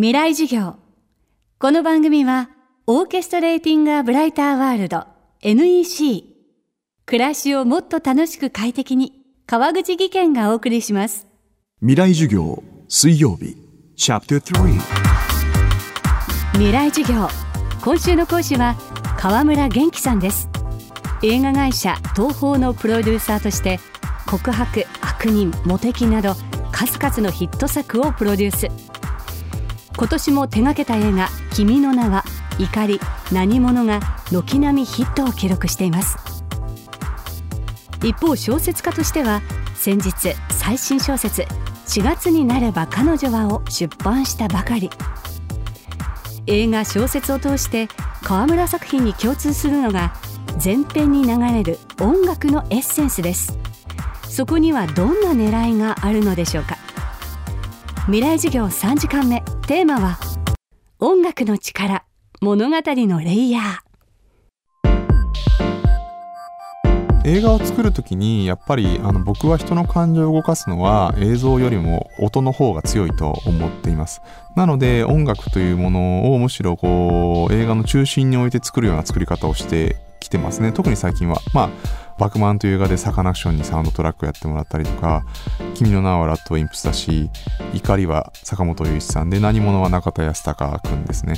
未来授業。この番組はオーケストレーティング・ア・ブライター・ワールド NEC 暮らしをもっと楽しく快適に川口義賢がお送りします。未来授業水曜日。チャプター3未来授業。今週の講師は川村元気さんです。映画会社東宝のプロデューサーとして告白悪人モテキなど数々のヒット作をプロデュース今年も手掛けた映画「君の名は」「怒り」「何者」が軒並みヒットを記録しています。一方小説家としては先日最新小説「4月になれば彼女は」を出版したばかり。映画小説を通して川村作品に共通するのが前編に流れる音楽のエッセンスです。そこにはどんな狙いがあるのでしょうか。未来授業3時間目。テーマは音楽の力物語のレイヤー。映画を作る時にやっぱりあの僕は人の感情を動かすのは映像よりも音の方が強いと思っています。なので音楽というものをむしろこう映画の中心に置いて作るような作り方をしてきてますね。特に最近は。まあバクマンという映画でサカナクションにサウンドトラックやってもらったりとか「君の名はラッドウィンプス」だし「怒り」は坂本龍一さんで「何者」は中田康隆君ですね。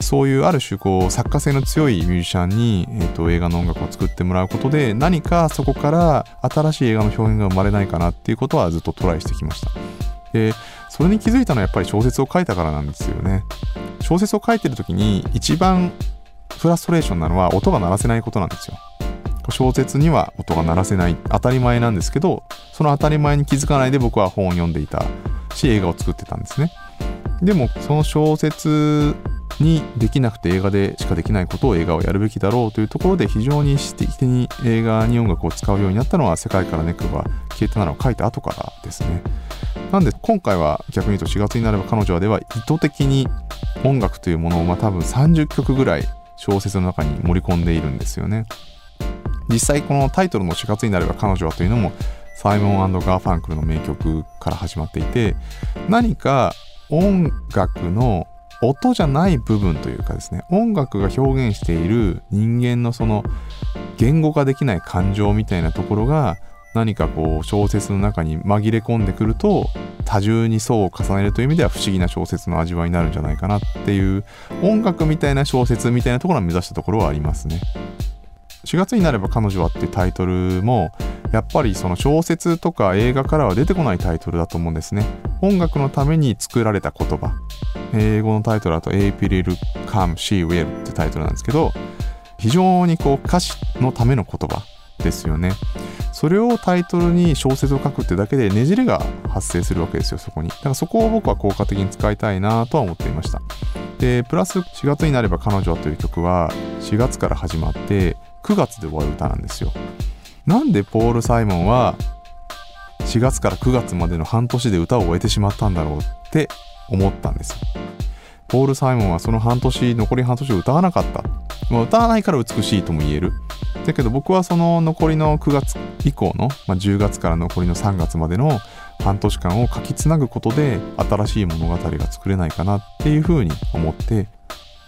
そういうある種こう作家性の強いミュージシャンに、えーと、映画の音楽を作ってもらうことで何かそこから新しい映画の表現が生まれないかなっていうことはずっとトライしてきました。でそれに気づいたのはやっぱり小説を書いたからなんですよね。小説を書いてる時に一番フラストレーションなのは音が鳴らせないことなんですよ。小説には音が鳴らせない。当たり前なんですけどその当たり前に気づかないで僕は本を読んでいたし映画を作ってたんですね。でもその小説にできなくて映画でしかできないことを映画をやるべきだろうというところで非常に意識的に映画に音楽を使うようになったのは世界からネクが消えたならを書いた後からですね。なんで今回は逆に言うと4月になれば彼女はでは意図的に音楽というものをまあ多分30曲ぐらい小説の中に盛り込んでいるんですよね。実際このタイトルの4月になれば彼女はというのもサイモンガーファンクルの名曲から始まっていて何か音楽の音じゃない部分というかですね音楽が表現している人間のその言語化できない感情みたいなところが何かこう小説の中に紛れ込んでくると多重に層を重ねるという意味では不思議な小説の味わいになるんじゃないかなっていう音楽みたいな小説みたいなところを目指したところはありますね。4月になれば彼女はっていうタイトルもやっぱりその小説とか映画からは出てこないタイトルだと思うんですね。音楽のために作られた言葉。英語のタイトルだと April Come She Will ってタイトルなんですけど非常にこう歌詞のための言葉ですよね。それをタイトルに小説を書くってだけでねじれが発生するわけですよそこに。だからそこを僕は効果的に使いたいなとは思っていました。でプラス4月になれば彼女はという曲は4月から始まって9月で終わる歌なんですよ。なんでポール・サイモンは4月から9月までの半年で歌を終えてしまったんだろうって思ったんです。ポール・サイモンはその半年残り半年を歌わなかった。まあ、歌わないから美しいとも言える。だけど僕はその残りの9月以降の、まあ、10月から残りの3月までの半年間を書きつなぐことで新しい物語が作れないかなっていうふうに思って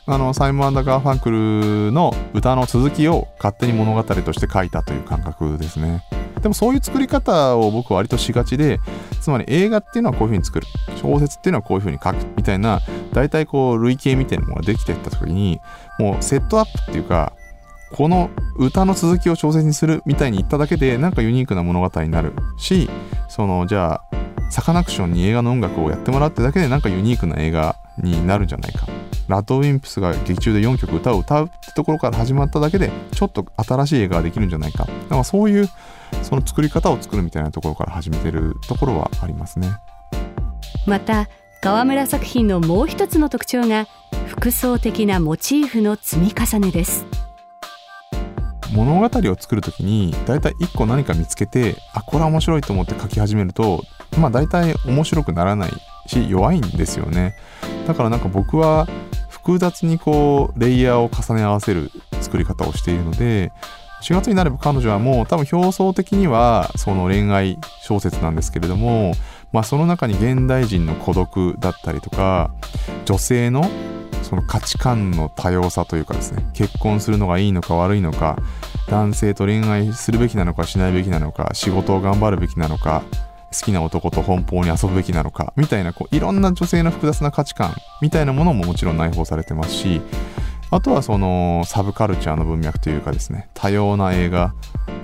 あのサイモンガーファンクルの歌の続きを勝手に物語として書いたという感覚ですね。でもそういう作り方を僕は割としがちでつまり映画っていうのはこういうふうに作る。小説っていうのはこういうふうに書く。みたいな大体こう類型みたいなものができていった時にもうセットアップっていうかこの歌の続きを小説にするみたいに言っただけでなんかユニークな物語になるしそのじゃあサカナクションに映画の音楽をやってもらってだけでなんかユニークな映画になるんじゃないか。ラッドウィンプスが劇中で4曲歌を歌うってところから始まっただけでちょっと新しい映画ができるんじゃないか。だかそういうその作り方を作るみたいなところから始めてるところはありますね。また川村作品のもう一つの特徴が複層的なモチーフの積み重ねです。物語を作る時に大体1個何か見つけてあこれは面白いと思って書き始めるとまあ大体面白くならないし弱いんですよね。だからなんか僕は複雑にこうレイヤーを重ね合わせる作り方をしているので4月になれば彼女はもう多分表層的にはその恋愛小説なんですけれどもまあ、その中に現代人の孤独だったりとか女性のその価値観の多様さというかですね結婚するのがいいのか悪いのか男性と恋愛するべきなのかしないべきなのか仕事を頑張るべきなのか好きな男と奔放に遊ぶべきなのかみたいなこういろんな女性の複雑な価値観みたいなものももちろん内包されてますしあとはそのサブカルチャーの文脈というかですね多様な映画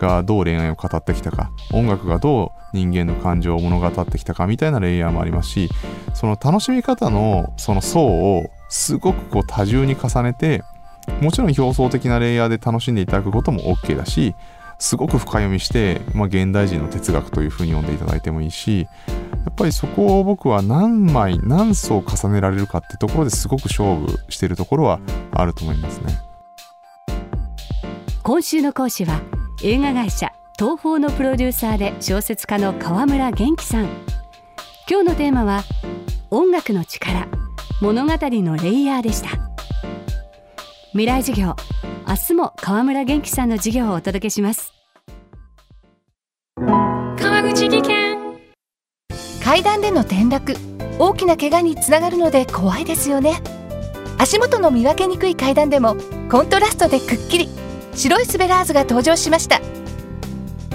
がどう恋愛を語ってきたか音楽がどう人間の感情を物語ってきたかみたいなレイヤーもありますしその楽しみ方のその層をすごくこう多重に重ねてもちろん表層的なレイヤーで楽しんでいただくことも OK だしすごく深読みして、まあ、現代人の哲学というふうに読んでいただいてもいいしやっぱりそこを僕は何枚何層重ねられるかってところですごく勝負しているところはあると思いますね。今週の講師は映画会社東宝のプロデューサーで小説家の河村元気さん。今日のテーマは音楽の力。物語のレイヤーでした。未来授業明日も河村元気さんの授業をお届けします。川口技研。階段での転落大きな怪我につながるので怖いですよね。足元の見分けにくい階段でもコントラストでくっきり白いスベラーズが登場しました。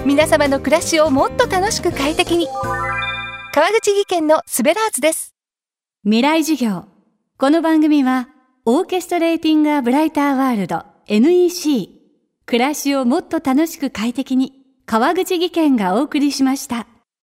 皆様の暮らしをもっと楽しく快適に。川口技研のスベラーズです。未来授業この番組は、オーケストレーティング・ア・ブライター・ワールド NEC 暮らしをもっと楽しく快適に川口技研がお送りしました。